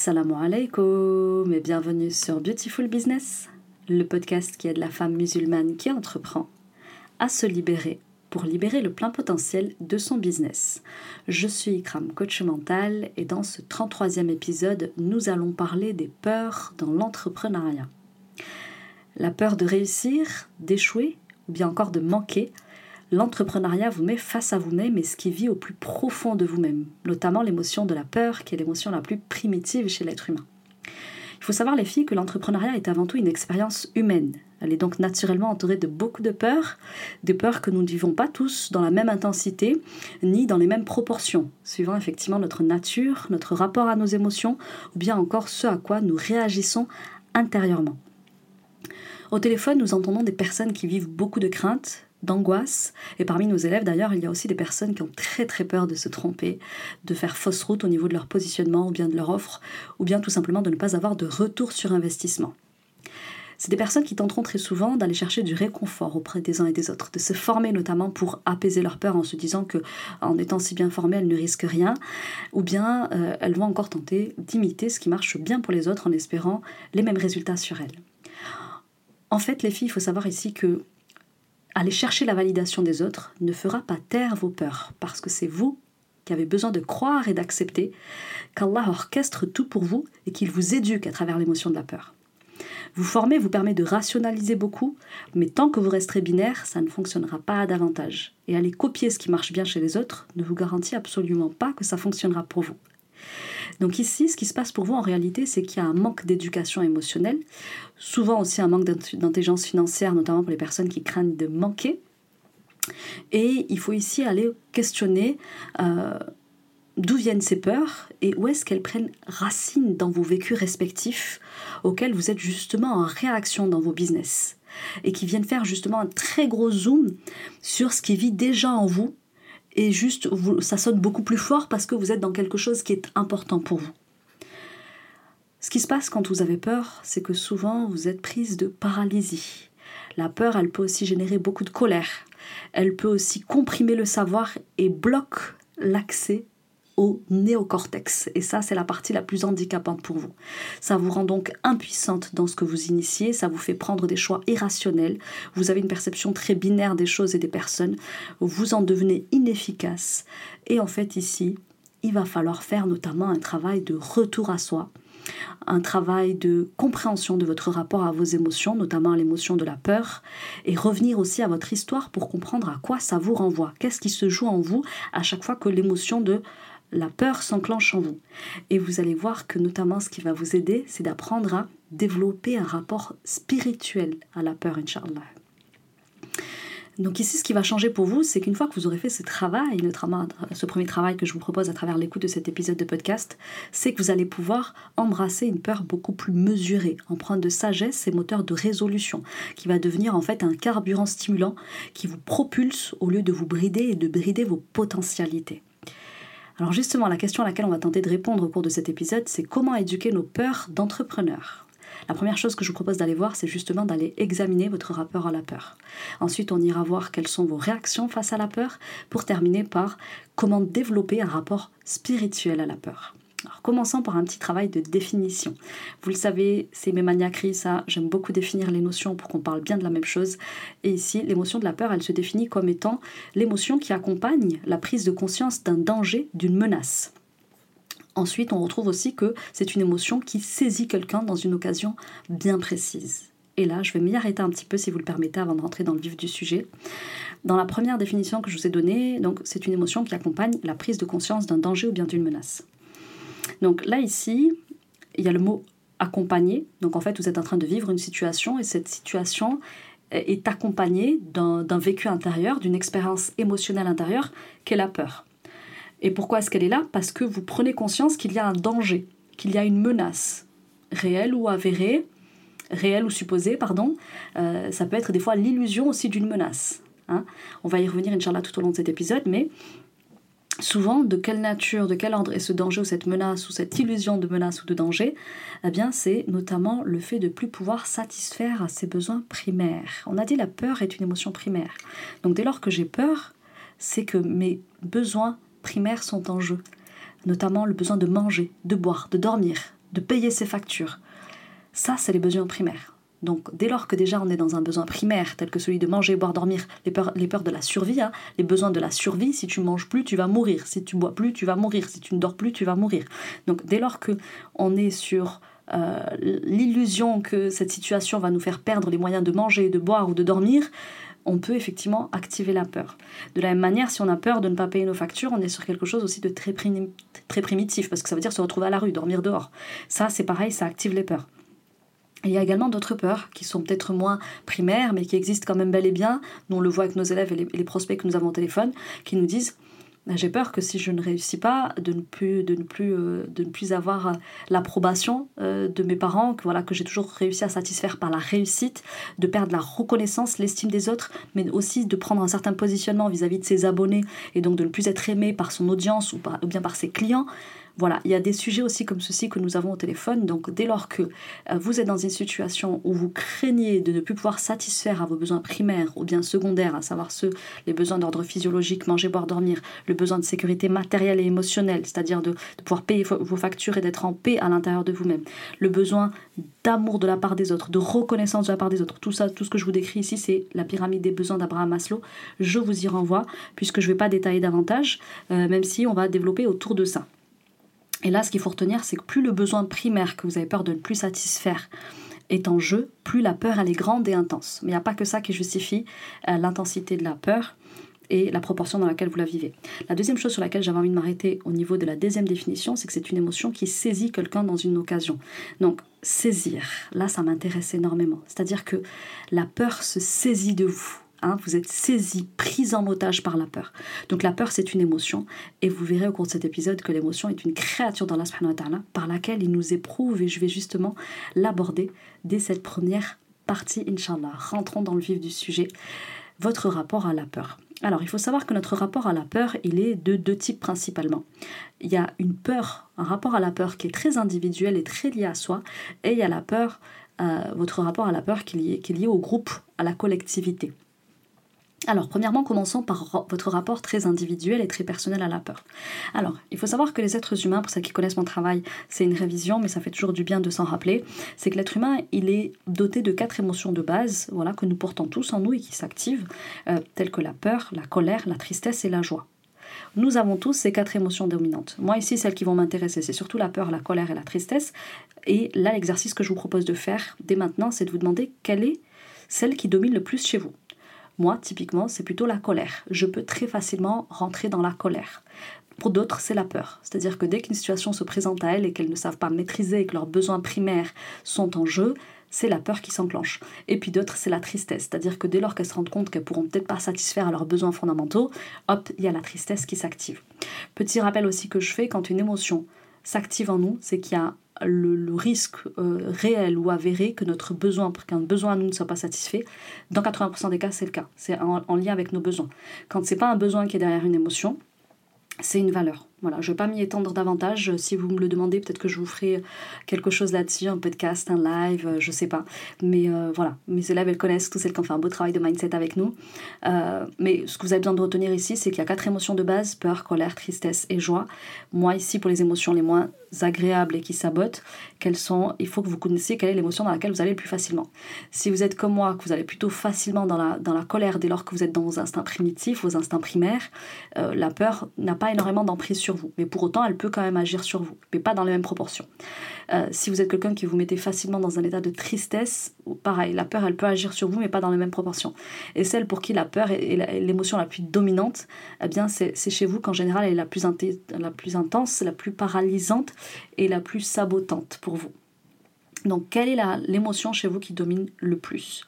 Salam alaikum et bienvenue sur Beautiful Business, le podcast qui aide la femme musulmane qui entreprend à se libérer pour libérer le plein potentiel de son business. Je suis Ikram, coach mental, et dans ce 33e épisode, nous allons parler des peurs dans l'entrepreneuriat. La peur de réussir, d'échouer ou bien encore de manquer l'entrepreneuriat vous met face à vous-même et ce qui vit au plus profond de vous-même, notamment l'émotion de la peur, qui est l'émotion la plus primitive chez l'être humain. Il faut savoir, les filles, que l'entrepreneuriat est avant tout une expérience humaine. Elle est donc naturellement entourée de beaucoup de peurs, des peurs que nous ne vivons pas tous dans la même intensité, ni dans les mêmes proportions, suivant effectivement notre nature, notre rapport à nos émotions, ou bien encore ce à quoi nous réagissons intérieurement. Au téléphone, nous entendons des personnes qui vivent beaucoup de craintes, d'angoisse. Et parmi nos élèves, d'ailleurs, il y a aussi des personnes qui ont très très peur de se tromper, de faire fausse route au niveau de leur positionnement ou bien de leur offre, ou bien tout simplement de ne pas avoir de retour sur investissement. C'est des personnes qui tenteront très souvent d'aller chercher du réconfort auprès des uns et des autres, de se former notamment pour apaiser leur peur en se disant que en étant si bien formées, elles ne risquent rien, ou bien euh, elles vont encore tenter d'imiter ce qui marche bien pour les autres en espérant les mêmes résultats sur elles. En fait, les filles, il faut savoir ici que aller chercher la validation des autres ne fera pas taire vos peurs, parce que c'est vous qui avez besoin de croire et d'accepter qu'Allah orchestre tout pour vous et qu'il vous éduque à travers l'émotion de la peur. Vous former vous permet de rationaliser beaucoup, mais tant que vous resterez binaire, ça ne fonctionnera pas davantage. Et aller copier ce qui marche bien chez les autres ne vous garantit absolument pas que ça fonctionnera pour vous. Donc ici, ce qui se passe pour vous en réalité, c'est qu'il y a un manque d'éducation émotionnelle, souvent aussi un manque d'intelligence financière, notamment pour les personnes qui craignent de manquer. Et il faut ici aller questionner euh, d'où viennent ces peurs et où est-ce qu'elles prennent racine dans vos vécus respectifs auxquels vous êtes justement en réaction dans vos business et qui viennent faire justement un très gros zoom sur ce qui vit déjà en vous et juste ça sonne beaucoup plus fort parce que vous êtes dans quelque chose qui est important pour vous. Ce qui se passe quand vous avez peur, c'est que souvent vous êtes prise de paralysie. La peur, elle peut aussi générer beaucoup de colère. Elle peut aussi comprimer le savoir et bloque l'accès au néocortex. Et ça, c'est la partie la plus handicapante pour vous. Ça vous rend donc impuissante dans ce que vous initiez, ça vous fait prendre des choix irrationnels, vous avez une perception très binaire des choses et des personnes, vous en devenez inefficace. Et en fait, ici, il va falloir faire notamment un travail de retour à soi, un travail de compréhension de votre rapport à vos émotions, notamment l'émotion de la peur, et revenir aussi à votre histoire pour comprendre à quoi ça vous renvoie, qu'est-ce qui se joue en vous à chaque fois que l'émotion de la peur s'enclenche en vous. Et vous allez voir que notamment ce qui va vous aider, c'est d'apprendre à développer un rapport spirituel à la peur, Inch'Allah. Donc ici, ce qui va changer pour vous, c'est qu'une fois que vous aurez fait ce travail, ce premier travail que je vous propose à travers l'écoute de cet épisode de podcast, c'est que vous allez pouvoir embrasser une peur beaucoup plus mesurée, empreinte de sagesse et moteur de résolution, qui va devenir en fait un carburant stimulant qui vous propulse au lieu de vous brider et de brider vos potentialités. Alors justement, la question à laquelle on va tenter de répondre au cours de cet épisode, c'est comment éduquer nos peurs d'entrepreneurs. La première chose que je vous propose d'aller voir, c'est justement d'aller examiner votre rapport à la peur. Ensuite, on ira voir quelles sont vos réactions face à la peur, pour terminer par comment développer un rapport spirituel à la peur. Alors commençons par un petit travail de définition. Vous le savez, c'est mes maniaqueries, ça, j'aime beaucoup définir les notions pour qu'on parle bien de la même chose. Et ici, l'émotion de la peur, elle se définit comme étant l'émotion qui accompagne la prise de conscience d'un danger, d'une menace. Ensuite, on retrouve aussi que c'est une émotion qui saisit quelqu'un dans une occasion bien précise. Et là, je vais m'y arrêter un petit peu si vous le permettez avant de rentrer dans le vif du sujet. Dans la première définition que je vous ai donnée, c'est une émotion qui accompagne la prise de conscience d'un danger ou bien d'une menace. Donc là, ici, il y a le mot accompagner. Donc en fait, vous êtes en train de vivre une situation et cette situation est accompagnée d'un vécu intérieur, d'une expérience émotionnelle intérieure qu'est la peur. Et pourquoi est-ce qu'elle est là? Parce que vous prenez conscience qu'il y a un danger, qu'il y a une menace, réelle ou avérée, réelle ou supposée, pardon. Euh, ça peut être des fois l'illusion aussi d'une menace. Hein. On va y revenir, Inch'Allah, tout au long de cet épisode, mais souvent de quelle nature, de quel ordre est ce danger ou cette menace ou cette illusion de menace ou de danger Eh bien, c'est notamment le fait de plus pouvoir satisfaire à ses besoins primaires. On a dit la peur est une émotion primaire. Donc dès lors que j'ai peur, c'est que mes besoins primaires sont en jeu, notamment le besoin de manger, de boire, de dormir, de payer ses factures. Ça, c'est les besoins primaires. Donc dès lors que déjà on est dans un besoin primaire tel que celui de manger, boire, dormir, les peurs, les peurs de la survie, hein, les besoins de la survie, si tu manges plus, tu vas mourir, si tu bois plus, tu vas mourir, si tu ne dors plus, tu vas mourir. Donc dès lors que on est sur euh, l'illusion que cette situation va nous faire perdre les moyens de manger, de boire ou de dormir, on peut effectivement activer la peur. De la même manière, si on a peur de ne pas payer nos factures, on est sur quelque chose aussi de très, très primitif, parce que ça veut dire se retrouver à la rue, dormir dehors. Ça, c'est pareil, ça active les peurs il y a également d'autres peurs qui sont peut-être moins primaires, mais qui existent quand même bel et bien. Nous, on le voit avec nos élèves et les, prospects que nous avons au téléphone, qui nous disent bah, j'ai peur que si je ne réussis pas, de ne plus, de ne plus, euh, de ne plus avoir euh, l'approbation euh, de mes parents, que, voilà, que j'ai toujours réussi à satisfaire par la réussite, de perdre la reconnaissance, l'estime des autres, mais aussi de prendre un certain positionnement vis-à-vis de ses abonnés et donc de ne plus être aimé par son audience ou bien par ses clients. Voilà, il y a des sujets aussi comme ceci que nous avons au téléphone. Donc dès lors que euh, vous êtes dans une situation où vous craignez de ne plus pouvoir satisfaire à vos besoins primaires ou bien secondaires, à savoir ceux, les besoins d'ordre physiologique, manger, boire, dormir, le besoin de sécurité matérielle et émotionnelle, c'est-à-dire de, pouvoir payer vos factures et d'être en paix à l'intérieur de vous-même, le besoin d'amour de la part des autres, de reconnaissance de la part des autres, tout ça, tout ce que je vous décris ici, c'est la pyramide des besoins d'Abraham Maslow. Je vous y renvoie puisque je ne vais pas détailler davantage, euh, même si on va développer autour de ça. Et là, ce qu'il faut retenir, c'est que plus le besoin primaire que vous avez peur de ne plus satisfaire est en jeu, plus la peur elle est grande et intense. Mais il n'y a pas que ça qui justifie euh, l'intensité de la peur et la proportion dans laquelle vous la vivez. La deuxième chose sur laquelle j'avais envie de m'arrêter au niveau de la deuxième définition, c'est que c'est une émotion qui saisit quelqu'un dans une occasion. Donc, saisir, là, ça m'intéresse énormément. C'est-à-dire que la peur se saisit de vous. Hein, vous êtes saisi, pris en otage par la peur. Donc la peur, c'est une émotion. Et vous verrez au cours de cet épisode que l'émotion est une créature dans subhanahu par laquelle il nous éprouve. Et je vais justement l'aborder dès cette première partie, Inch'Allah. Rentrons dans le vif du sujet. Votre rapport à la peur. Alors, il faut savoir que notre rapport à la peur, il est de deux types principalement. Il y a une peur, un rapport à la peur qui est très individuel et très lié à soi, et il y a la peur, euh, votre rapport à la peur qui est lié au groupe, à la collectivité. Alors, premièrement, commençons par votre rapport très individuel et très personnel à la peur. Alors, il faut savoir que les êtres humains, pour ceux qui connaissent mon travail, c'est une révision, mais ça fait toujours du bien de s'en rappeler, c'est que l'être humain, il est doté de quatre émotions de base, voilà, que nous portons tous en nous et qui s'activent, euh, telles que la peur, la colère, la tristesse et la joie. Nous avons tous ces quatre émotions dominantes. Moi ici, celles qui vont m'intéresser, c'est surtout la peur, la colère et la tristesse. Et là, l'exercice que je vous propose de faire dès maintenant, c'est de vous demander quelle est celle qui domine le plus chez vous. Moi, typiquement, c'est plutôt la colère. Je peux très facilement rentrer dans la colère. Pour d'autres, c'est la peur. C'est-à-dire que dès qu'une situation se présente à elles et qu'elles ne savent pas maîtriser et que leurs besoins primaires sont en jeu, c'est la peur qui s'enclenche. Et puis d'autres, c'est la tristesse. C'est-à-dire que dès lors qu'elles se rendent compte qu'elles pourront peut-être pas satisfaire à leurs besoins fondamentaux, hop, il y a la tristesse qui s'active. Petit rappel aussi que je fais, quand une émotion s'active en nous, c'est qu'il y a le, risque euh, réel ou avéré que notre besoin, qu'un besoin à nous ne soit pas satisfait, dans 80% des cas, c'est le cas. C'est en, en, lien avec nos besoins. Quand c'est pas un besoin qui est derrière une émotion, c'est une valeur. Voilà, je ne vais pas m'y étendre davantage. Si vous me le demandez, peut-être que je vous ferai quelque chose là-dessus, un podcast, un live, euh, je ne sais pas. Mais euh, voilà, mes élèves, elles connaissent, tous celles qui ont fait un beau travail de mindset avec nous. Euh, mais ce que vous avez besoin de retenir ici, c'est qu'il y a quatre émotions de base, peur, colère, tristesse et joie. Moi, ici, pour les émotions les moins agréables et qui sabotent, quelles sont, il faut que vous connaissiez quelle est l'émotion dans laquelle vous allez le plus facilement. Si vous êtes comme moi, que vous allez plutôt facilement dans la, dans la colère dès lors que vous êtes dans vos instincts primitifs, vos instincts primaires, la peur n'a pas énormément d'emprise vous. Mais pour autant, elle peut quand même agir sur vous, mais pas dans les mêmes proportions. Euh, si vous êtes quelqu'un qui vous mettez facilement dans un état de tristesse, pareil, la peur, elle peut agir sur vous, mais pas dans les mêmes proportions. Et celle pour qui la peur est l'émotion la plus dominante, eh bien, c'est chez vous qu'en général, elle est la plus, la plus intense, la plus paralysante et la plus sabotante pour vous. Donc, quelle est l'émotion chez vous qui domine le plus?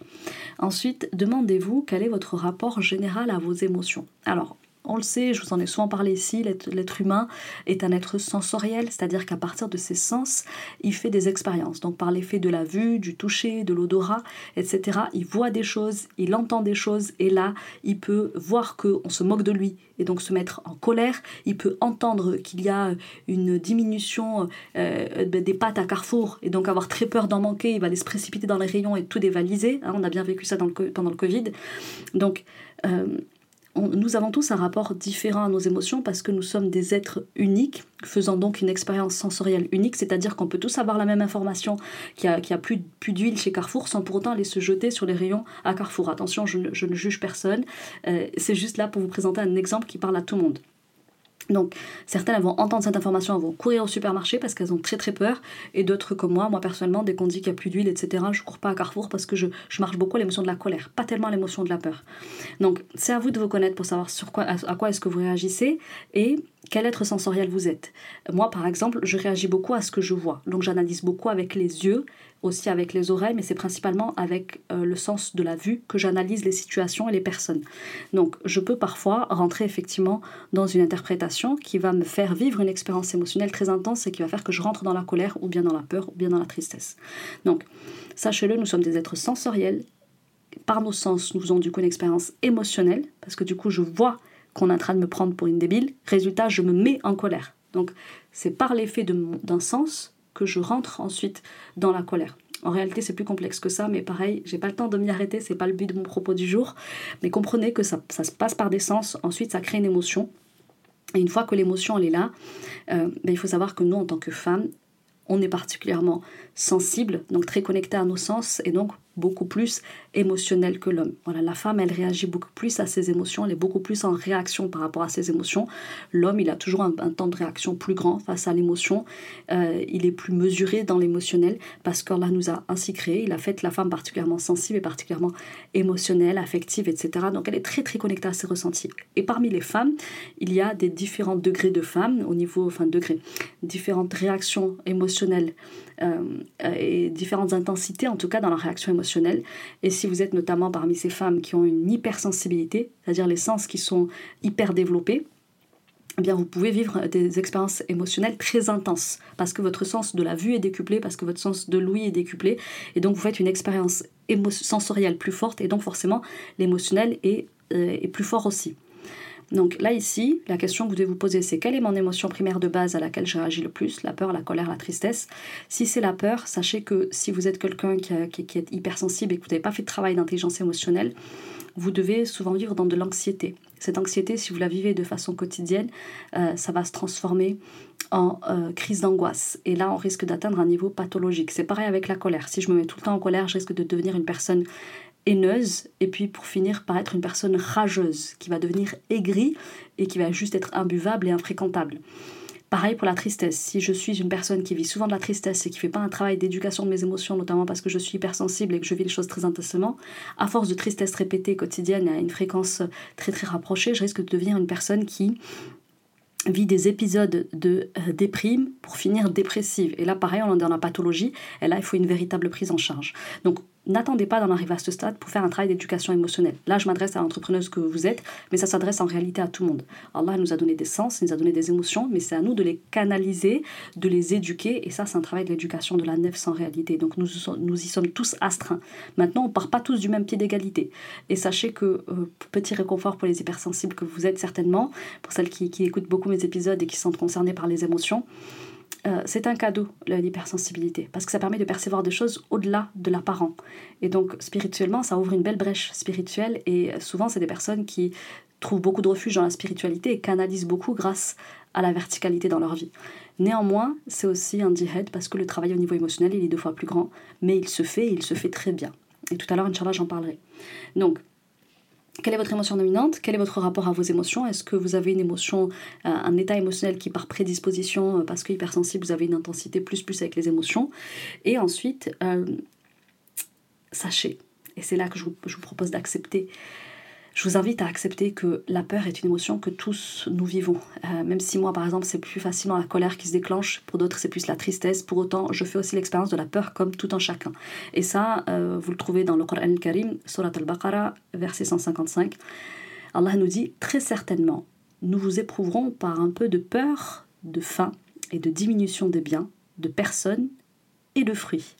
Ensuite, demandez-vous quel est votre rapport général à vos émotions. Alors, on le sait, je vous en ai souvent parlé ici, l'être humain est un être sensoriel, c'est-à-dire qu'à partir de ses sens, il fait des expériences. Donc par l'effet de la vue, du toucher, de l'odorat, etc., il voit des choses, il entend des choses, et là, il peut voir qu'on se moque de lui et donc se mettre en colère. Il peut entendre qu'il y a une diminution euh, des pâtes à Carrefour et donc avoir très peur d'en manquer. Il va aller se précipiter dans les rayons et tout dévaliser. Hein, on a bien vécu ça pendant le Covid. Donc, euh, nous avons tous un rapport différent à nos émotions parce que nous sommes des êtres uniques, faisant donc une expérience sensorielle unique, c'est-à-dire qu'on peut tous avoir la même information qu'il y a, plus, d'huile chez Carrefour sans pour autant aller se jeter sur les rayons à Carrefour. Attention, je ne, je ne juge personne, euh, c'est juste là pour vous présenter un exemple qui parle à tout le monde. Donc certaines vont entendre cette information, elles vont courir au supermarché parce qu'elles ont très très peur, et d'autres comme moi, moi personnellement, dès qu'on dit qu'il n'y a plus d'huile, etc., je cours pas à Carrefour parce que je, marche beaucoup à l'émotion de la colère, pas tellement à l'émotion de la peur. Donc c'est à vous de vous connaître pour savoir à quoi est-ce que vous réagissez et quel être sensoriel vous êtes. Moi par exemple, je réagis beaucoup à ce que je vois, donc j'analyse beaucoup avec les yeux aussi avec les oreilles, mais c'est principalement avec euh, le sens de la vue que j'analyse les situations et les personnes. Donc je peux parfois rentrer effectivement dans une interprétation qui va me faire vivre une expérience émotionnelle très intense et qui va faire que je rentre dans la colère ou bien dans la peur ou bien dans la tristesse. Donc sachez-le, nous sommes des êtres sensoriels. Par nos sens, nous faisons du coup une expérience émotionnelle, parce que du coup je vois qu'on est en train de me prendre pour une débile. Résultat, je me mets en colère. Donc c'est par l'effet d'un sens que je rentre ensuite dans la colère. En réalité, c'est plus complexe que ça, mais pareil, j'ai pas le temps de m'y arrêter, c'est pas le but de mon propos du jour. Mais comprenez que ça, ça se passe par des sens, ensuite ça crée une émotion. Et une fois que l'émotion elle est là, euh, ben, il faut savoir que nous, en tant que femmes, on est particulièrement sensible, donc très connecté à nos sens, et donc beaucoup plus émotionnelle que l'homme. Voilà, la femme, elle réagit beaucoup plus à ses émotions, elle est beaucoup plus en réaction par rapport à ses émotions. L'homme, il a toujours un, temps de réaction plus grand face à l'émotion. Euh, il est plus mesuré dans l'émotionnel parce qu'Allah nous a ainsi créé. Il a fait la femme particulièrement sensible et particulièrement émotionnelle, affective, etc. Donc elle est très très connectée à ses ressentis. Et parmi les femmes, il y a des différents degrés de femmes au niveau, enfin degrés, différentes réactions émotionnelles et différentes intensités en tout cas dans la réaction émotionnelle. Et si vous êtes notamment parmi ces femmes qui ont une hypersensibilité, c'est-à-dire les sens qui sont hyper développés, eh bien vous pouvez vivre des expériences émotionnelles très intenses parce que votre sens de la vue est décuplé, parce que votre sens de l'ouïe est décuplé, et donc vous faites une expérience sensorielle plus forte, et donc forcément l'émotionnel est, euh, est plus fort aussi. Donc là, ici, la question que vous devez vous poser, c'est quelle est mon émotion primaire de base à laquelle je réagis le plus? La peur, la colère, la tristesse? Si c'est la peur, sachez que si vous êtes quelqu'un qui, est hypersensible et que vous n'avez pas fait de travail d'intelligence émotionnelle, vous devez souvent vivre dans de l'anxiété. Cette anxiété, si vous la vivez de façon quotidienne, euh, ça va se transformer en euh, crise d'angoisse. Et là, on risque d'atteindre un niveau pathologique. C'est pareil avec la colère. Si je me mets tout le temps en colère, je risque de devenir une personne haineuse et puis pour finir par être une personne rageuse qui va devenir aigrie et qui va juste être imbuvable et infréquentable. Pareil pour la tristesse. Si je suis une personne qui vit souvent de la tristesse et qui fait pas un travail d'éducation de mes émotions, notamment parce que je suis hypersensible et que je vis les choses très intensément, à force de tristesse répétée quotidienne à une fréquence très très rapprochée, je risque de devenir une personne qui vit des épisodes de euh, déprime pour finir dépressive. Et là, pareil, on est dans la pathologie, et là, il faut une véritable prise en charge. Donc, N'attendez pas d'en arriver à ce stade pour faire un travail d'éducation émotionnelle. Là, je m'adresse à l'entrepreneuse que vous êtes, mais ça s'adresse en réalité à tout le monde. Allah nous a donné des sens, il nous a donné des émotions, mais c'est à nous de les canaliser, de les éduquer, et ça, c'est un travail de l'éducation de la nef en réalité. Donc nous, nous y sommes tous astreints. Maintenant, on part pas tous du même pied d'égalité. Et sachez que, euh, petit réconfort pour les hypersensibles que vous êtes certainement, pour celles qui, qui écoutent beaucoup mes épisodes et qui sont concernées par les émotions, euh, c'est un cadeau, l'hypersensibilité, parce que ça permet de percevoir des choses au-delà de l'apparent. Et donc, spirituellement, ça ouvre une belle brèche spirituelle, et souvent, c'est des personnes qui trouvent beaucoup de refuge dans la spiritualité et canalisent beaucoup grâce à la verticalité dans leur vie. Néanmoins, c'est aussi un djihad, parce que le travail au niveau émotionnel, il est deux fois plus grand, mais il se fait, et il se fait très bien. Et tout à l'heure, Inch'Allah, j'en parlerai. Donc, quelle est votre émotion dominante? Quel est votre rapport à vos émotions? Est-ce que vous avez une émotion, euh, un état émotionnel qui par prédisposition, euh, parce que hypersensible, vous avez une intensité plus plus avec les émotions? Et ensuite, euh, sachez, et c'est là que je vous propose d'accepter je vous invite à accepter que la peur est une émotion que tous nous vivons. Euh, même si moi, par exemple, c'est plus facilement la colère qui se déclenche, pour d'autres, c'est plus la tristesse. Pour autant, je fais aussi l'expérience de la peur comme tout un chacun. Et ça, euh, vous le trouvez dans le Coran al-Karim, Surat al-Baqarah, verset 155. Allah nous dit très certainement, nous vous éprouverons par un peu de peur, de faim et de diminution des biens, de personnes et de fruits.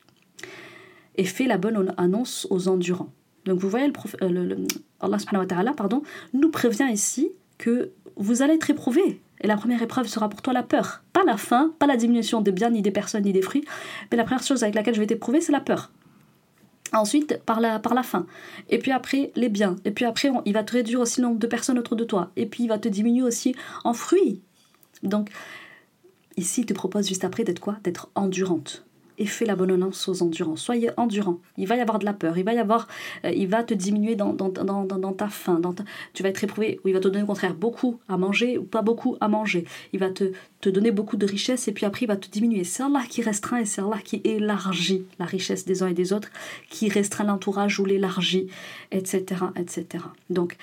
Et fait la bonne annonce aux endurants. Donc vous voyez, le, euh, wa ta'ala pardon, nous prévient ici que vous allez être éprouvé. Et la première épreuve sera pour toi la peur. Pas la faim, pas la diminution des biens, ni des personnes, ni des fruits. Mais la première chose avec laquelle je vais t'éprouver, c'est la peur. Ensuite, par la, par la fin. Et puis après, les biens. Et puis après, il va te réduire aussi le nombre de personnes autour de toi. Et puis, il va te diminuer aussi en fruits. Donc, ici, il te propose juste après d'être quoi? D'être endurante et fais l'abondance aux endurants. Soyez endurant. Il va y avoir de la peur, il va y avoir, euh, il va te diminuer dans, dans, dans, dans ta faim, tu vas être éprouvé, ou il va te donner au contraire beaucoup à manger ou pas beaucoup à manger. Il va te, te donner beaucoup de richesse et puis après il va te diminuer. C'est Allah qui restreint et c'est Allah qui élargit la richesse des uns et des autres, qui restreint l'entourage ou l'élargit, etc., etc. Donc,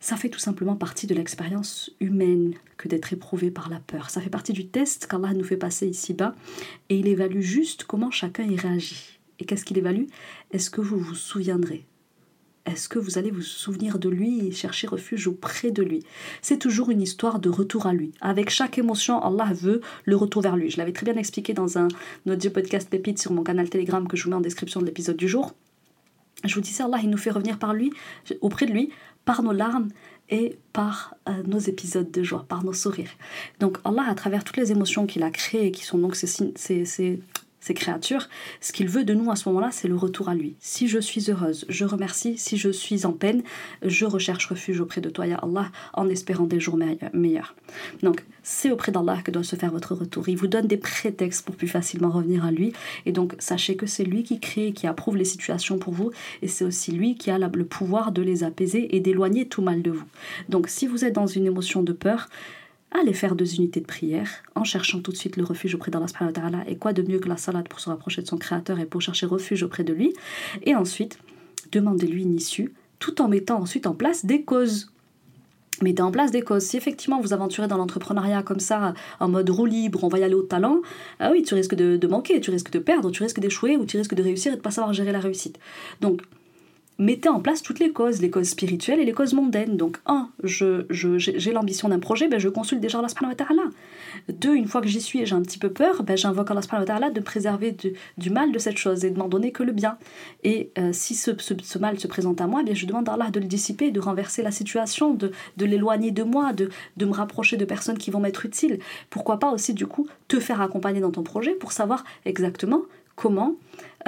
ça fait tout simplement partie de l'expérience humaine que d'être éprouvé par la peur. Ça fait partie du test qu'Allah nous fait passer ici-bas et il évalue juste comment chacun y réagit. Et qu'est-ce qu'il évalue? Est-ce que vous vous souviendrez? Est-ce que vous allez vous souvenir de lui et chercher refuge auprès de lui? C'est toujours une histoire de retour à lui. Avec chaque émotion, Allah veut le retour vers lui. Je l'avais très bien expliqué dans un audio podcast pépite sur mon canal Telegram que je vous mets en description de l'épisode du jour. Je vous disais, Allah, il nous fait revenir par lui, auprès de lui, par nos larmes et par euh, nos épisodes de joie, par nos sourires. Donc Allah, à travers toutes les émotions qu'il a créées, qui sont donc ces, ces, ces, ces créatures, ce qu'il veut de nous à ce moment-là, c'est le retour à lui. Si je suis heureuse, je remercie. Si je suis en peine, je recherche refuge auprès de toi, Ya Allah, en espérant des jours meilleurs. Donc, c'est auprès d'Allah que doit se faire votre retour. Il vous donne des prétextes pour plus facilement revenir à lui. Et donc, sachez que c'est lui qui crée, qui approuve les situations pour vous. Et c'est aussi lui qui a le pouvoir de les apaiser et d'éloigner tout mal de vous. Donc, si vous êtes dans une émotion de peur, allez faire deux unités de prière en cherchant tout de suite le refuge auprès d'Allah et quoi de mieux que la salade pour se rapprocher de son créateur et pour chercher refuge auprès de lui et ensuite demandez-lui une issue tout en mettant ensuite en place des causes mettez en place des causes. Si effectivement vous aventurez dans l'entrepreneuriat comme ça, en mode roue libre, on va y aller au talent, ah oui, tu risques de, de manquer, tu risques de perdre, tu risques d'échouer ou tu risques de réussir et de ne pas savoir gérer la réussite. Donc, mettez en place toutes les causes, les causes spirituelles et les causes mondaines. Donc, un, j'ai je, l'ambition d'un projet, ben, je consulte déjà Allah subhanahu wa Deux, une fois que j'y suis et j'ai un petit peu peur, ben, j'invoque Allah subhanahu wa de préserver du, mal de cette chose et de m'en donner que le bien. Et euh, si ce, ce, mal se présente à moi, bien, je demande à Allah de le dissiper, de renverser la situation, de, de l'éloigner de moi, de, de me rapprocher de personnes qui vont m'être utiles. Pourquoi pas aussi, du coup, te faire accompagner dans ton projet pour savoir exactement comment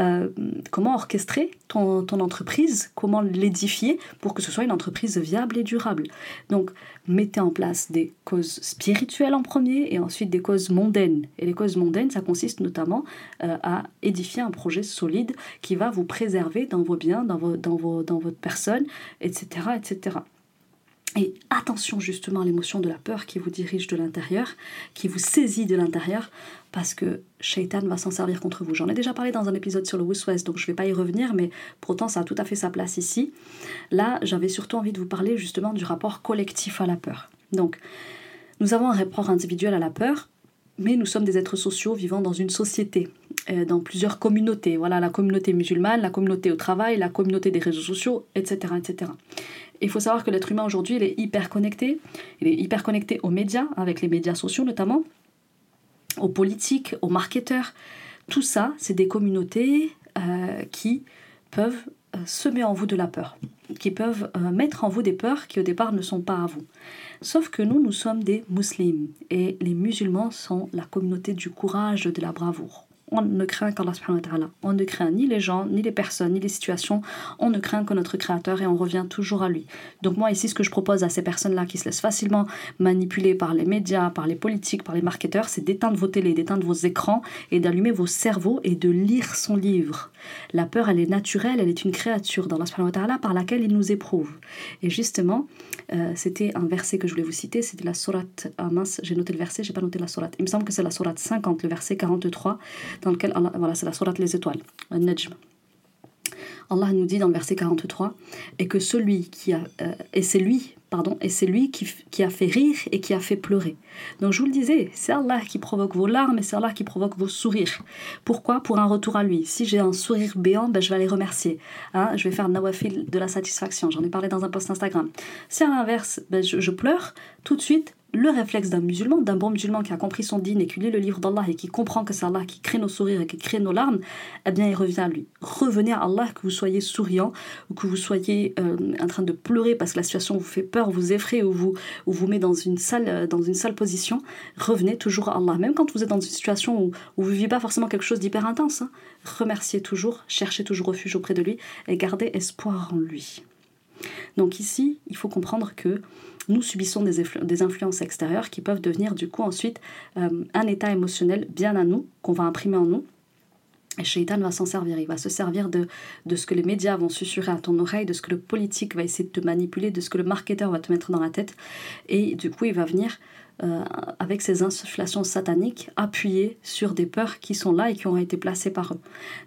euh, comment orchestrer ton, entreprise, comment l'édifier pour que ce soit une entreprise viable et durable? Donc, mettez en place des causes spirituelles en premier et ensuite des causes mondaines. Et les causes mondaines, ça consiste notamment euh, à édifier un projet solide qui va vous préserver dans vos biens, dans, dans, dans votre personne, etc., etc. Et attention justement à l'émotion de la peur qui vous dirige de l'intérieur, qui vous saisit de l'intérieur, parce que Shaitan va s'en servir contre vous. J'en ai déjà parlé dans un épisode sur le West donc je ne vais pas y revenir, mais pourtant ça a tout à fait sa place ici. Là, j'avais surtout envie de vous parler justement du rapport collectif à la peur. Donc, nous avons un rapport individuel à la peur, mais nous sommes des êtres sociaux vivant dans une société, euh, dans plusieurs communautés. Voilà, la communauté musulmane, la communauté au travail, la communauté des réseaux sociaux, etc. etc. Il faut savoir que l'être humain aujourd'hui, est hyper connecté. Il est hyper connecté aux médias, avec les médias sociaux notamment, aux politiques, aux marketeurs. Tout ça, c'est des communautés euh, qui peuvent euh, semer en vous de la peur, qui peuvent euh, mettre en vous des peurs qui au départ ne sont pas à vous. Sauf que nous, nous sommes des musulmans et les musulmans sont la communauté du courage, de la bravoure on ne craint qu'Allah subhanahu wa On ne craint ni les gens, ni les personnes, ni les situations. On ne craint que notre Créateur et on revient toujours à lui. Donc moi ici, ce que je propose à ces personnes-là qui se laissent facilement manipuler par les médias, par les politiques, par les marketeurs, c'est d'éteindre vos télés, d'éteindre vos écrans et d'allumer vos cerveaux et de lire son livre. La peur, elle est naturelle, elle est une créature dans Allah par laquelle il nous éprouve. Et justement, euh, c'était un verset que je voulais vous citer, c'était la sourate, ah mince, j'ai noté le verset, j'ai pas noté la sourate. Il me semble que c'est la sourate 50, le verset 43 dans lequel Allah, voilà, c'est la sourate les étoiles, Najm. Allah nous dit dans le verset 43 et que celui qui a euh, et c'est lui pardon et c'est lui qui, qui, a fait rire et qui a fait pleurer. Donc je vous le disais, c'est Allah qui provoque vos larmes et c'est Allah qui provoque vos sourires. Pourquoi? Pour un retour à lui. Si j'ai un sourire béant, ben, je vais aller remercier. Hein, je vais faire nawafil de la satisfaction. J'en ai parlé dans un post Instagram. Si à l'inverse, ben, je, je pleure, tout de suite le réflexe d'un musulman, d'un bon musulman qui a compris son dîne et qui lit le livre d'Allah et qui comprend que c'est Allah qui crée nos sourires et qui crée nos larmes, eh bien il revient à lui. Revenez à Allah, que vous soyez souriant ou que vous soyez euh, en train de pleurer parce que la situation vous fait peur, vous effraie ou vous, ou vous met dans une, sale, euh, dans une sale position, revenez toujours à Allah. Même quand vous êtes dans une situation où, où vous ne vivez pas forcément quelque chose d'hyper intense, hein, remerciez toujours, cherchez toujours refuge auprès de lui et gardez espoir en lui. Donc ici, il faut comprendre que nous subissons des, influences extérieures qui peuvent devenir du coup ensuite euh, un état émotionnel bien à nous, qu'on va imprimer en nous. Et Shaitan va s'en servir, il va se servir de, de ce que les médias vont susurrer à ton oreille, de ce que le politique va essayer de te manipuler, de ce que le marketeur va te mettre dans la tête. Et du coup, il va venir, euh, avec ses insufflations sataniques, appuyer sur des peurs qui sont là et qui ont été placées par eux.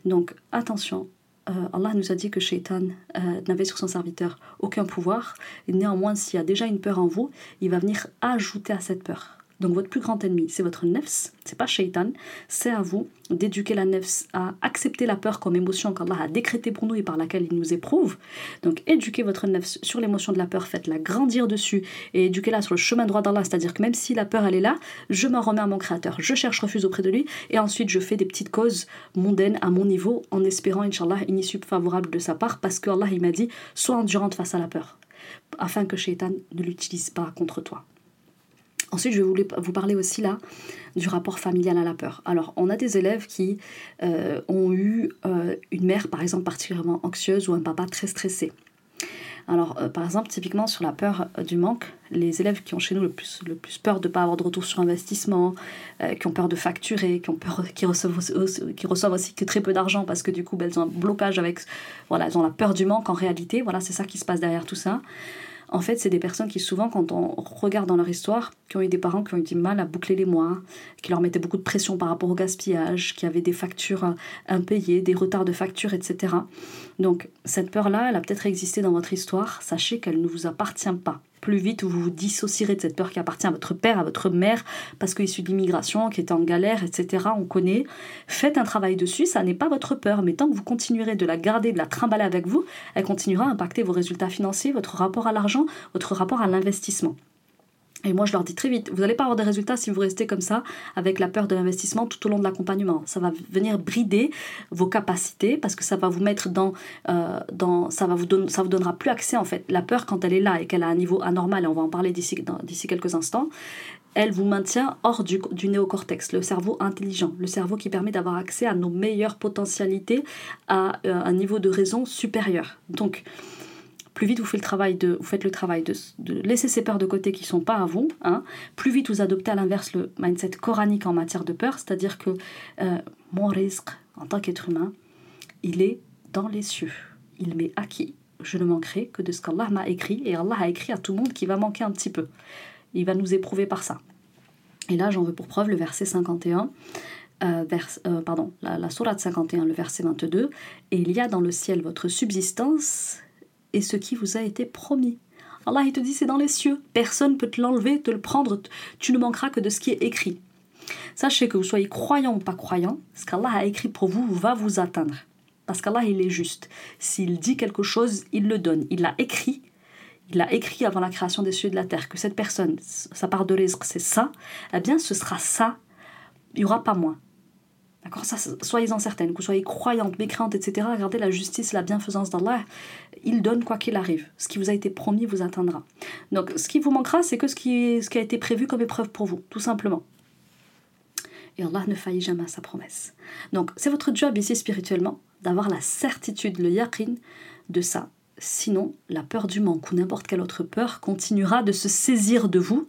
Donc attention, euh, Allah nous a dit que Shaitan euh, n'avait sur son serviteur aucun pouvoir. Néanmoins, s'il y a déjà une peur en vous, il va venir ajouter à cette peur. Donc votre plus grand ennemi, c'est votre nefs, c'est pas shaitan, c'est à vous d'éduquer la nefs à accepter la peur comme émotion qu'Allah a décrétée pour nous et par laquelle il nous éprouve. Donc éduquez votre nefs sur l'émotion de la peur, faites-la grandir dessus et éduquez-la sur le chemin droit d'Allah, c'est-à-dire que même si la peur elle est là, je m'en remets à mon créateur, je cherche refuge auprès de lui et ensuite je fais des petites causes mondaines à mon niveau en espérant, Inch'Allah, une issue favorable de sa part parce que Allah il m'a dit, sois endurante face à la peur afin que shaitan ne l'utilise pas contre toi. Ensuite, je voulais vous parler aussi là du rapport familial à la peur. Alors, on a des élèves qui euh, ont eu euh, une mère, par exemple, particulièrement anxieuse ou un papa très stressé. Alors, euh, par exemple, typiquement sur la peur du manque, les élèves qui ont chez nous le plus, le plus peur de ne pas avoir de retour sur investissement, qui ont peur de facturer, qui, ont peur, qui, reçoivent, aussi, qui reçoivent aussi très peu d'argent parce que du coup, ben, elles ont un blocage avec. Voilà, elles ont la peur du manque en réalité. Voilà, c'est ça qui se passe derrière tout ça. En fait, c'est des personnes qui souvent, quand on regarde dans leur histoire, qui ont eu des parents qui ont eu du mal à boucler les mois, qui leur mettaient beaucoup de pression par rapport au gaspillage, qui avaient des factures impayées, des retards de factures, etc. Donc cette peur-là, elle a peut-être existé dans votre histoire. Sachez qu'elle ne vous appartient pas plus vite vous vous dissocierez de cette peur qui appartient à votre père, à votre mère, parce issu de l'immigration, qui était en galère, etc. On connaît. Faites un travail dessus, ça n'est pas votre peur, mais tant que vous continuerez de la garder, de la trimballer avec vous, elle continuera à impacter vos résultats financiers, votre rapport à l'argent, votre rapport à l'investissement. Et moi, je leur dis très vite, vous n'allez pas avoir de résultats si vous restez comme ça, avec la peur de l'investissement tout au long de l'accompagnement. Ça va venir brider vos capacités parce que ça va vous mettre dans, euh, dans ça va vous vous donnera plus accès en fait. La peur quand elle est là et qu'elle a un niveau anormal, et on va en parler d'ici d'ici quelques instants, elle vous maintient hors du, du, néocortex, le cerveau intelligent, le cerveau qui permet d'avoir accès à nos meilleures potentialités à euh, un niveau de raison supérieur. Donc plus vite vous faites le travail de, vous faites le travail de, laisser ces peurs de côté qui ne sont pas à vous, hein, plus vite vous adoptez à l'inverse le mindset coranique en matière de peur, c'est-à-dire que euh, mon risque en tant qu'être humain, il est dans les cieux. Il m'est acquis. Je ne manquerai que de ce qu'Allah m'a écrit, et Allah a écrit à tout le monde qui va manquer un petit peu. Il va nous éprouver par ça. Et là, j'en veux pour preuve le verset 51. Euh, euh, pardon, la, la sourate 51, le verset 22, et il y a dans le ciel votre subsistance et ce qui vous a été promis. Allah il te dit c'est dans les cieux, personne ne peut te l'enlever, te le prendre, tu ne manqueras que de ce qui est écrit. Sachez que vous soyez croyant ou pas croyant, ce qu'Allah a écrit pour vous va vous atteindre. Parce qu'Allah il est juste. S'il dit quelque chose, il le donne. Il l'a écrit. Il l'a écrit avant la création des cieux et de la terre que cette personne, sa part de risque, c'est ça. Eh bien, ce sera ça. Il n'y aura pas moins. D'accord Soyez-en certaines, que vous soyez croyantes, mécréantes, etc. Regardez la justice, la bienfaisance d'Allah. Il donne quoi qu'il arrive. Ce qui vous a été promis vous atteindra. Donc, ce qui vous manquera, c'est que ce qui, ce qui a été prévu comme épreuve pour vous, tout simplement. Et Allah ne faillit jamais à sa promesse. Donc, c'est votre job ici spirituellement d'avoir la certitude, le yaqin de ça. Sinon, la peur du manque ou n'importe quelle autre peur continuera de se saisir de vous.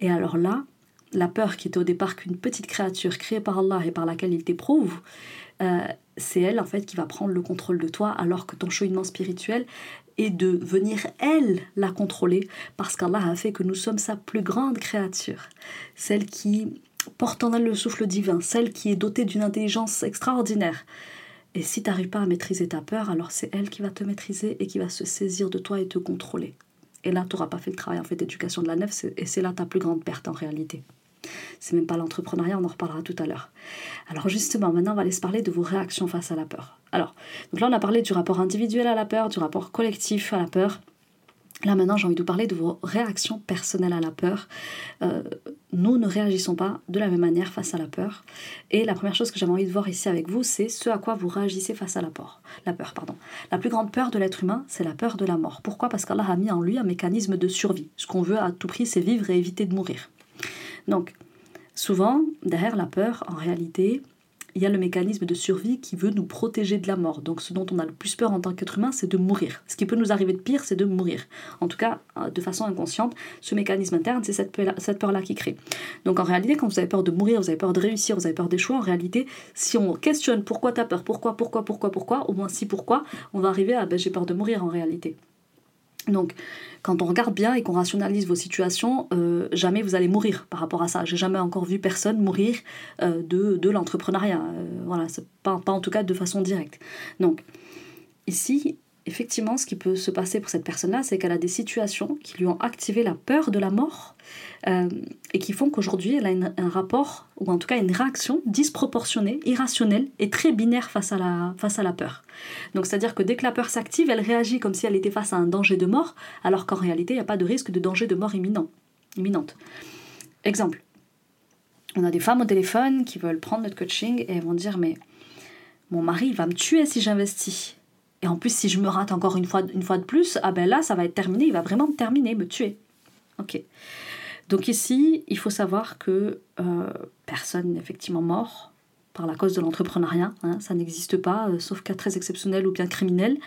Et alors là, la peur qui était au départ qu'une petite créature créée par Allah et par laquelle il t'éprouve, euh, c'est elle en fait qui va prendre le contrôle de toi alors que ton cheminement spirituel est de venir elle la contrôler parce qu'Allah a fait que nous sommes sa plus grande créature, celle qui porte en elle le souffle divin, celle qui est dotée d'une intelligence extraordinaire. Et si tu n'arrives pas à maîtriser ta peur, alors c'est elle qui va te maîtriser et qui va se saisir de toi et te contrôler. Et là, tu n'auras pas fait le travail en fait d'éducation de la nef, et c'est là ta plus grande perte en réalité. C'est même pas l'entrepreneuriat, on en reparlera tout à l'heure. Alors justement, maintenant on va aller se parler de vos réactions face à la peur. Alors, donc là on a parlé du rapport individuel à la peur, du rapport collectif à la peur. Là maintenant, j'ai envie de vous parler de vos réactions personnelles à la peur. Euh, nous ne réagissons pas de la même manière face à la peur. Et la première chose que j'avais envie de voir ici avec vous, c'est ce à quoi vous réagissez face à la peur. La peur, pardon. La plus grande peur de l'être humain, c'est la peur de la mort. Pourquoi? Parce qu'Allah a mis en lui un mécanisme de survie. Ce qu'on veut à tout prix, c'est vivre et éviter de mourir. Donc, souvent, derrière la peur, en réalité, il y a le mécanisme de survie qui veut nous protéger de la mort. Donc ce dont on a le plus peur en tant qu'être humain, c'est de mourir. Ce qui peut nous arriver de pire, c'est de mourir. En tout cas, euh, de façon inconsciente, ce mécanisme interne, c'est cette peur-là qui crée. Donc en réalité, quand vous avez peur de mourir, vous avez peur de réussir, vous avez peur d'échouer, en réalité, si on questionne pourquoi tu as peur, pourquoi, pourquoi, pourquoi, pourquoi, au moins si pourquoi, on va arriver à ben, j'ai peur de mourir en réalité. Donc, quand on regarde bien et qu'on rationalise vos situations, euh, jamais vous allez mourir par rapport à ça. J'ai jamais encore vu personne mourir euh, de, l'entrepreneuriat. Euh, voilà, pas en tout cas de façon directe. Donc, ici, effectivement, ce qui peut se passer pour cette personne-là, c'est qu'elle a des situations qui lui ont activé la peur de la mort euh, et qui font qu'aujourd'hui, elle a un rapport, ou en tout cas une réaction disproportionnée, irrationnelle et très binaire face à la, face à la peur. Donc, c'est-à-dire que dès que la peur s'active, elle réagit comme si elle était face à un danger de mort, alors qu'en réalité, il n'y a pas de risque de danger de mort imminent, imminente. Exemple. On a des femmes au téléphone qui veulent prendre notre coaching et elles vont dire Mais mon mari va me tuer si j'investis. Et en plus, si je me rate encore une fois, une fois de plus, ah ben là, ça va être terminé, il va vraiment me terminer, me tuer. Ok. Donc ici, il faut savoir que euh, personne n'est effectivement mort par la cause de l'entrepreneuriat. Hein, ça n'existe pas, euh, sauf cas très exceptionnel ou bien criminel.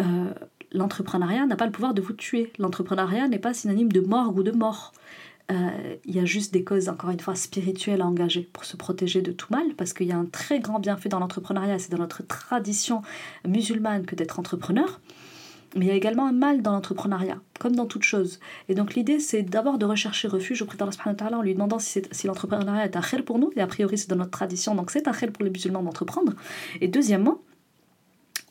Euh, l'entrepreneuriat n'a pas le pouvoir de vous tuer. L'entrepreneuriat n'est pas synonyme de mort ou de mort. Euh, il y a juste des causes, encore une fois, spirituelles à engager pour se protéger de tout mal, parce qu'il y a un très grand bienfait dans l'entrepreneuriat, c'est dans notre tradition musulmane que d'être entrepreneur. Mais il y a également un mal dans l'entrepreneuriat, comme dans toute chose. Et donc l'idée, c'est d'abord de rechercher refuge auprès d'Allah en lui demandant si, si l'entrepreneuriat est un khel pour nous, et a priori c'est dans notre tradition, donc c'est un khel pour les musulmans d'entreprendre. Et deuxièmement,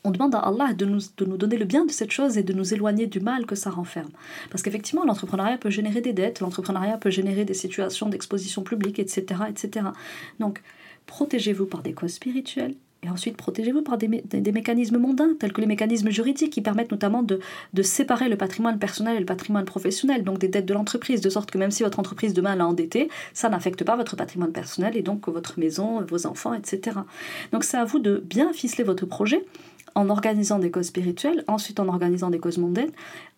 on demande à Allah de nous, de nous donner le bien de cette chose et de nous éloigner du mal que ça renferme. Parce qu'effectivement, l'entrepreneuriat peut générer des dettes, l'entrepreneuriat peut générer des situations d'exposition publique, etc., etc. Donc, protégez-vous par des causes spirituelles, et ensuite, protégez-vous par des, des, mécanismes mondains, tels que les mécanismes juridiques, qui permettent notamment de, de, séparer le patrimoine personnel et le patrimoine professionnel, donc des dettes de l'entreprise, de sorte que même si votre entreprise demain l'a endetté, ça n'affecte pas votre patrimoine personnel et donc votre maison, vos enfants, etc. Donc c'est à vous de bien ficeler votre projet en organisant des causes spirituelles, ensuite en organisant des causes mondaines,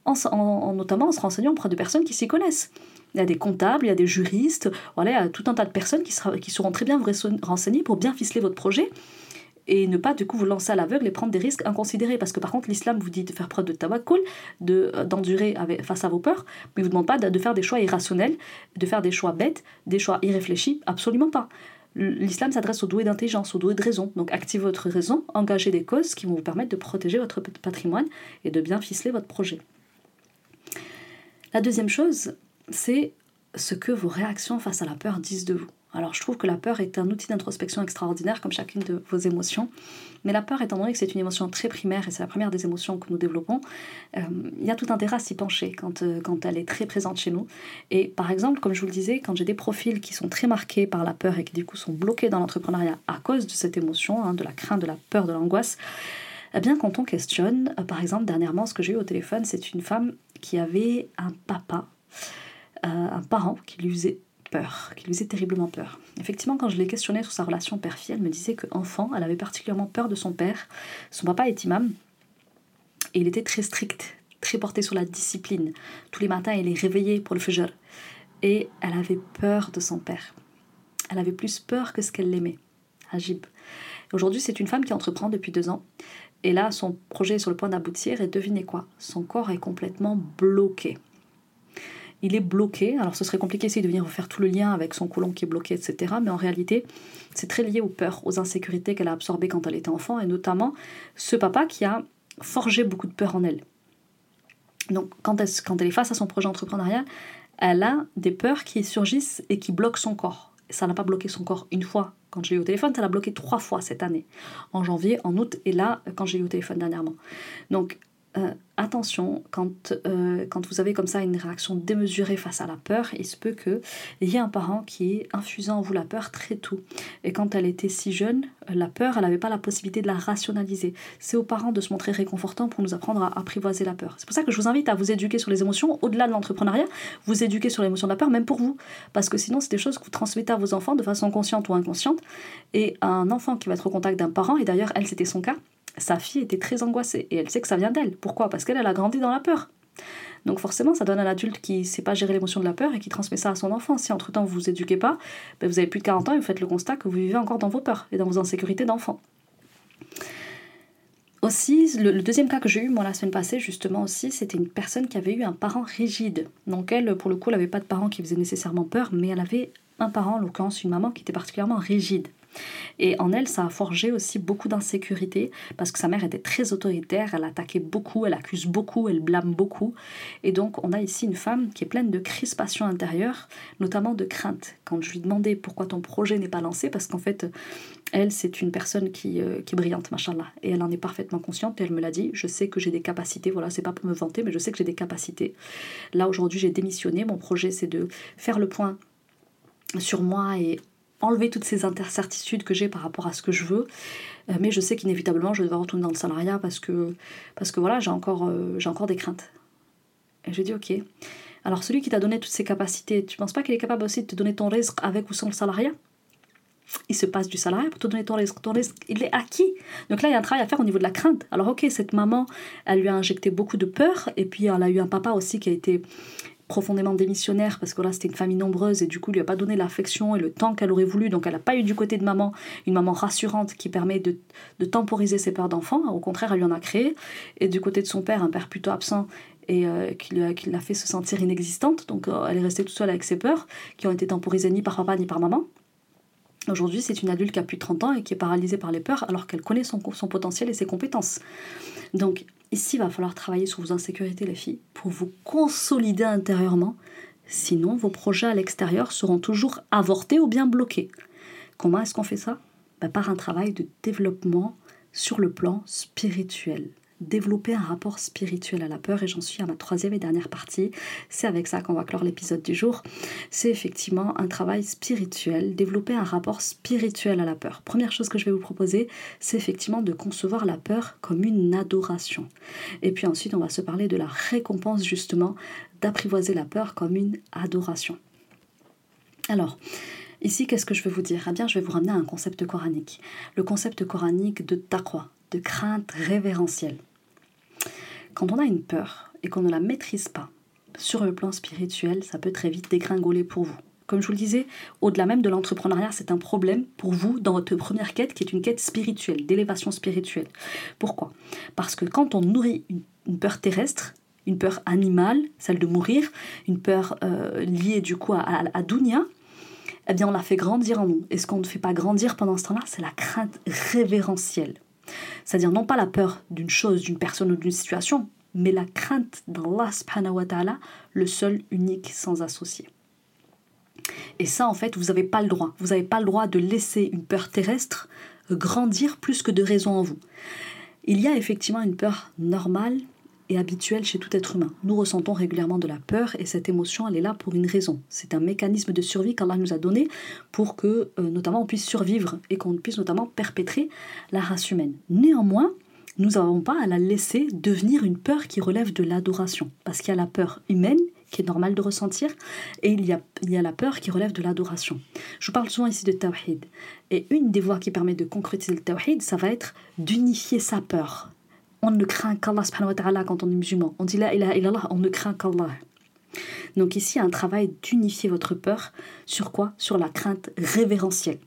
en, notamment en se renseignant auprès de personnes qui s'y connaissent. Il y a des comptables, il y a des juristes, voilà, il y a tout un tas de personnes qui, seront très bien renseignées pour bien ficeler votre projet et ne pas du coup vous lancer à l'aveugle et prendre des risques inconsidérés. Parce que par contre, l'islam vous dit de faire preuve de tawakkul, euh, d'endurer face à vos peurs, mais il vous demande pas de, de faire des choix irrationnels, de faire des choix bêtes, des choix irréfléchis, absolument pas. L'islam s'adresse aux doués d'intelligence, aux doués de raison. Donc activez votre raison, engagez des causes qui vont vous permettre de protéger votre patrimoine et de bien ficeler votre projet. La deuxième chose, c'est ce que vos réactions face à la peur disent de vous. Alors je trouve que la peur est un outil d'introspection extraordinaire comme chacune de vos émotions. Mais la peur, étant donné que c'est une émotion très primaire et c'est la première des émotions que nous développons, euh, il y a tout intérêt à s'y pencher quand, euh, quand elle est très présente chez nous. Et par exemple, comme je vous le disais, quand j'ai des profils qui sont très marqués par la peur et qui du coup sont bloqués dans l'entrepreneuriat à cause de cette émotion, hein, de la crainte, de la peur, de l'angoisse, eh bien quand on questionne, euh, par exemple dernièrement ce que j'ai eu au téléphone, c'est une femme qui avait un papa, un parent qui lui faisait qui lui faisait terriblement peur. Effectivement, quand je l'ai questionné sur sa relation père-fille, elle me disait qu'enfant, elle avait particulièrement peur de son père. Son papa est imam et il était très strict, très porté sur la discipline. Tous les matins, il est réveillé pour le fajr. Et elle avait peur de son père. Elle avait plus peur que ce qu'elle l'aimait. Ajib. Aujourd'hui, c'est une femme qui entreprend depuis deux ans. Et là, son projet est sur le point d'aboutir. Et devinez quoi? Son corps est complètement bloqué il est bloqué. Alors ce serait compliqué ici de venir faire tout le lien avec son côlon qui est bloqué, etc. Mais en réalité, c'est très lié aux peurs, aux insécurités qu'elle a absorbées quand elle était enfant, et notamment ce papa qui a forgé beaucoup de peur en elle. Donc quand elle, est face à son projet entrepreneurial, elle a des peurs qui surgissent et qui bloquent son corps. Ça n'a pas bloqué son corps une fois quand j'ai eu au téléphone, ça l'a bloqué trois fois cette année, en janvier, en août et là quand j'ai eu au téléphone dernièrement. Donc euh, attention, quand, euh, quand vous avez comme ça une réaction démesurée face à la peur, il se peut qu'il y ait un parent qui ait infusé en vous la peur très tôt. Et quand elle était si jeune, la peur, elle n'avait pas la possibilité de la rationaliser. C'est aux parents de se montrer réconfortants pour nous apprendre à apprivoiser la peur. C'est pour ça que je vous invite à vous éduquer sur les émotions, au-delà de l'entrepreneuriat, vous éduquer sur l'émotion de la peur, même pour vous. Parce que sinon, c'est des choses que vous transmettez à vos enfants de façon consciente ou inconsciente. Et un enfant qui va être au contact d'un parent, et d'ailleurs, elle, c'était son cas, sa fille était très angoissée et elle sait que ça vient d'elle. Pourquoi? Parce qu'elle a grandi dans la peur. Donc forcément, ça donne un adulte qui ne sait pas gérer l'émotion de la peur et qui transmet ça à son enfant. Si entre-temps vous vous éduquez pas, ben vous avez plus de 40 ans et vous faites le constat que vous vivez encore dans vos peurs et dans vos insécurités d'enfant. Aussi, le, deuxième cas que j'ai eu moi la semaine passée, justement aussi, c'était une personne qui avait eu un parent rigide. Donc elle, pour le coup, elle n'avait pas de parent qui faisait nécessairement peur, mais elle avait un parent, en l'occurrence une maman, qui était particulièrement rigide. Et en elle, ça a forgé aussi beaucoup d'insécurité parce que sa mère était très autoritaire, elle attaquait beaucoup, elle accuse beaucoup, elle blâme beaucoup. Et donc, on a ici une femme qui est pleine de crispation intérieure, notamment de crainte. Quand je lui demandais pourquoi ton projet n'est pas lancé, parce qu'en fait, elle, c'est une personne qui, euh, qui est brillante, machallah. Et elle en est parfaitement consciente et elle me l'a dit. Je sais que j'ai des capacités, voilà, c'est pas pour me vanter, mais je sais que j'ai des capacités. Là, aujourd'hui, j'ai démissionné. Mon projet, c'est de faire le point sur moi et enlever toutes ces incertitudes que j'ai par rapport à ce que je veux. Euh, mais je sais qu'inévitablement, je vais devoir retourner dans le salariat parce que, parce que voilà, j'ai encore, euh, j'ai encore des craintes. Et j'ai dit, ok. Alors, celui qui t'a donné toutes ces capacités, tu penses pas qu'il est capable aussi de te donner ton risque avec ou sans le salariat? Il se passe du salariat pour te donner ton risque. Ton risque, il est acquis. Donc là, il y a un travail à faire au niveau de la crainte. Alors, ok, cette maman, elle lui a injecté beaucoup de peur. Et puis, elle a eu un papa aussi qui a été profondément démissionnaire parce que là c'était une famille nombreuse et du coup lui a pas donné l'affection et le temps qu'elle aurait voulu. Donc elle n'a pas eu du côté de maman une maman rassurante qui permet de, temporiser ses peurs d'enfant. Au contraire elle lui en a créé. Et du côté de son père un père plutôt absent et euh, qui, l'a fait se sentir inexistante. Donc euh, elle est restée toute seule avec ses peurs qui ont été temporisées ni par papa ni par maman Aujourd'hui, c'est une adulte qui a plus de 30 ans et qui est paralysée par les peurs alors qu'elle connaît son, son potentiel et ses compétences. Donc, Ici, il va falloir travailler sur vos insécurités, les filles, pour vous consolider intérieurement. Sinon, vos projets à l'extérieur seront toujours avortés ou bien bloqués. Comment est-ce qu'on fait ça? Ben, Par un travail de développement sur le plan spirituel développer un rapport spirituel à la peur et j'en suis à ma troisième et dernière partie. C'est avec ça qu'on va clore l'épisode du jour. C'est effectivement un travail spirituel, développer un rapport spirituel à la peur. Première chose que je vais vous proposer, c'est effectivement de concevoir la peur comme une adoration. Et puis ensuite, on va se parler de la récompense justement d'apprivoiser la peur comme une adoration. Alors, Ici, qu'est-ce que je vais vous dire? Eh bien, je vais vous ramener à un concept coranique. Le concept coranique de taqwa, de crainte révérentielle. Quand on a une peur et qu'on ne la maîtrise pas, sur le plan spirituel, ça peut très vite dégringoler pour vous. Comme je vous le disais, au-delà même de l'entrepreneuriat, c'est un problème pour vous dans votre première quête qui est une quête spirituelle, d'élévation spirituelle. Pourquoi? Parce que quand on nourrit une, peur terrestre, une peur animale, celle de mourir, une peur euh, liée du coup à, à, eh bien on la fait grandir en nous. Et ce qu'on ne fait pas grandir pendant ce temps-là, c'est la crainte révérentielle. C'est-à-dire non pas la peur d'une chose, d'une personne ou d'une situation, mais la crainte d'Allah subhanahu wa ta'ala, le seul, unique, sans associé. Et ça, en fait, vous n'avez pas le droit. Vous n'avez pas le droit de laisser une peur terrestre grandir plus que de raison en vous. Il y a effectivement une peur normale et habituelle chez tout être humain. Nous ressentons régulièrement de la peur et cette émotion, elle est là pour une raison. C'est un mécanisme de survie qu'Allah nous a donné pour que, euh, notamment, on puisse survivre et qu'on puisse notamment perpétrer la race humaine. Néanmoins, nous n'avons pas à la laisser devenir une peur qui relève de l'adoration. Parce qu'il y a la peur humaine qui est normale de ressentir, et il y a, il y a la peur qui relève de l'adoration. Je parle souvent ici de tawhid. Et une des voies qui permet de concrétiser le tawhid, ça va être d'unifier sa peur, on ne craint qu'Allah subhanahu wa ta'ala quand on est musulman. On dit la ilaha illallah, on ne craint qu'Allah. Donc ici, un travail d'unifier votre peur sur quoi? Sur la crainte révérentielle.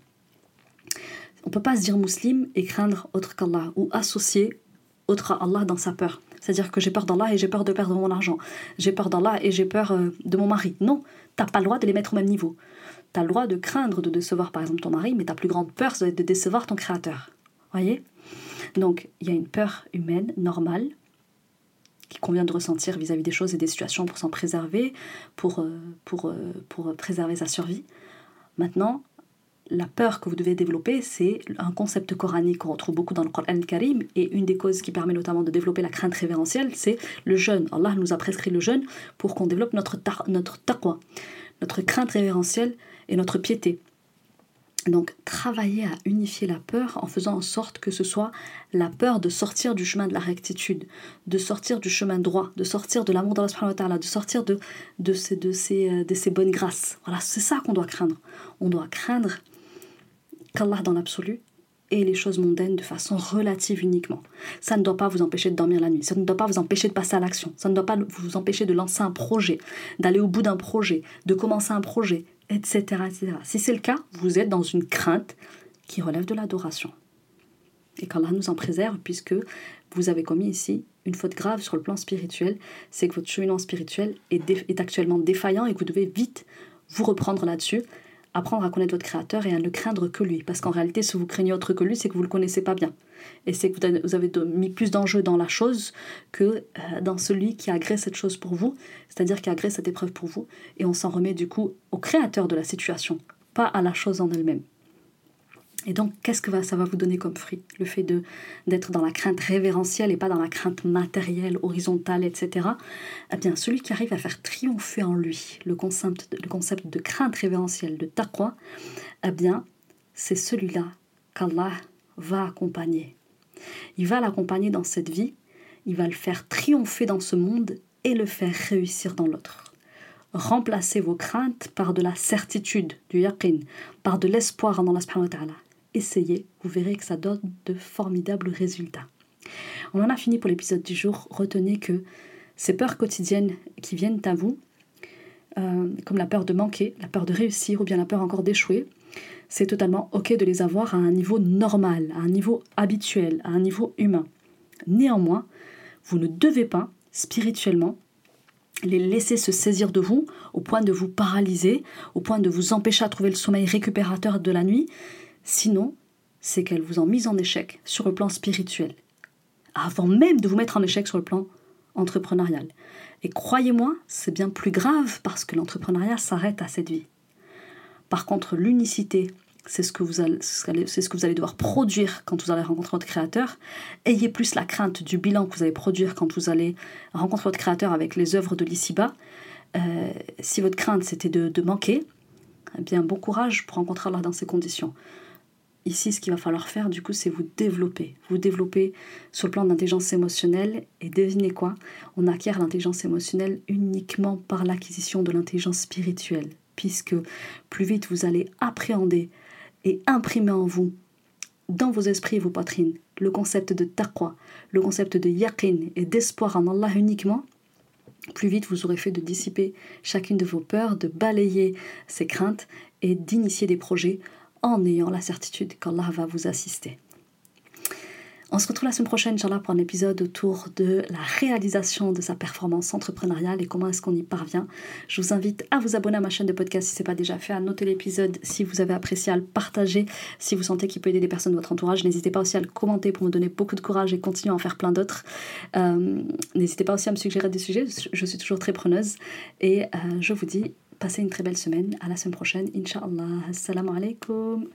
On ne peut pas se dire musulman et craindre autre qu'Allah ou associer autre à Allah dans sa peur. C'est-à-dire que j'ai peur d'Allah et j'ai peur de perdre mon argent. J'ai peur d'Allah et j'ai peur euh, de mon mari. Non, t'as pas le droit de les mettre au même niveau. Tu as le droit de craindre de décevoir par exemple ton mari, mais ta plus grande peur, c'est de décevoir ton créateur. Voyez? Donc il y a une peur humaine normale qui convient de ressentir vis-à-vis des choses et des situations pour s'en préserver, pour, euh, pour, euh, pour préserver sa survie. Maintenant, la peur que vous devez développer, c'est un concept coranique qu'on retrouve beaucoup dans le Coran Karim et une des causes qui permet notamment de développer la crainte révérentielle, c'est le jeûne. Allah nous a prescrit le jeûne pour qu'on développe notre, notre taqwa, notre crainte révérentielle et notre piété. Donc travailler à unifier la peur en faisant en sorte que ce soit la peur de sortir du chemin de la rectitude, de sortir du chemin droit, de sortir de l'amour d'Allah, de sortir de, de, ces, euh, de ces bonnes grâces. Voilà, c'est ça qu'on doit craindre. On doit craindre qu'Allah dans l'absolu et les choses mondaines de façon relative uniquement. Ça ne doit pas vous empêcher de dormir la nuit, ça ne doit pas vous empêcher de passer à l'action, ça ne doit pas vous empêcher de lancer un projet, d'aller au bout d'un projet, de commencer un projet, etc. etc. Si c'est le cas, vous êtes dans une crainte qui relève de l'adoration. Et qu'Allah nous en préserve, puisque vous avez commis ici une faute grave sur le plan spirituel, c'est que votre cheminement spirituel est, est actuellement défaillant et que vous devez vite vous reprendre là-dessus apprendre à connaître votre créateur et à ne craindre que lui. Parce qu'en réalité, si vous craignez autre que lui, c'est que vous ne le connaissez pas bien. Et c'est que vous avez mis plus d'enjeux dans la chose que euh, dans celui qui a créé cette chose pour vous, c'est-à-dire qui a créé cette épreuve pour vous. Et on s'en remet du coup au créateur de la situation, pas à la chose en elle-même. Et donc, qu'est-ce que ça va vous donner comme fruit? Le fait d'être dans la crainte révérentielle et pas dans la crainte matérielle, horizontale, etc. Eh bien, celui qui arrive à faire triompher en lui le concept, le concept de crainte révérentielle, de taqwa, eh bien, c'est celui-là qu'Allah va accompagner. Il va l'accompagner dans cette vie, il va le faire triompher dans ce monde et le faire réussir dans l'autre. Remplacez vos craintes par de la certitude, du yaqin, par de l'espoir en Allah subhanahu essayez, vous verrez que ça donne de formidables résultats. On en a fini pour l'épisode du jour. Retenez que ces peurs quotidiennes qui viennent à vous, euh, comme la peur de manquer, la peur de réussir ou bien la peur encore d'échouer, c'est totalement ok de les avoir à un niveau normal, à un niveau habituel, à un niveau humain. Néanmoins, vous ne devez pas, spirituellement, les laisser se saisir de vous au point de vous paralyser, au point de vous empêcher à trouver le sommeil récupérateur de la nuit, Sinon, c'est qu'elles vous ont mis en échec sur le plan spirituel, avant même de vous mettre en échec sur le plan entrepreneurial. Et croyez-moi, c'est bien plus grave parce que l'entrepreneuriat s'arrête à cette vie. Par contre, l'unicité, c'est ce, que vous allez, ce que devoir produire quand vous allez rencontrer votre créateur. Ayez plus la crainte du bilan que vous allez produire quand vous allez rencontrer votre créateur avec les œuvres de l'ici-bas. Euh, si votre crainte c'était de, de manquer, eh bien bon courage pour rencontrer Allah dans ces conditions. Ici, ce qu'il va falloir faire, du coup, c'est vous développer. Vous développer sur le plan d'intelligence émotionnelle. Et devinez quoi? On acquiert l'intelligence émotionnelle uniquement par l'acquisition de l'intelligence spirituelle. Puisque plus vite vous allez appréhender et imprimer en vous, dans vos esprits et vos poitrines, le concept de taqwa, le concept de yaqin et d'espoir en Allah uniquement, plus vite vous aurez fait de dissiper chacune de vos peurs, de balayer ces craintes et d'initier des projets en ayant la certitude qu'Allah va vous assister. On se retrouve la semaine prochaine, Inch'Allah, pour un épisode autour de la réalisation de sa performance entrepreneuriale et comment est-ce qu'on y parvient. Je vous invite à vous abonner à ma chaîne de podcast si ce n'est pas déjà fait, à noter l'épisode si vous avez apprécié, à le partager si vous sentez qu'il peut aider des personnes de votre entourage. N'hésitez pas aussi à le commenter pour me donner beaucoup de courage et continuer à en faire plein d'autres. Euh, n'hésitez pas aussi à me suggérer des sujets, je suis toujours très preneuse. Et euh, je vous dis Passez une très belle semaine. À la semaine prochaine, Inch'Allah. Assalamu alaikum.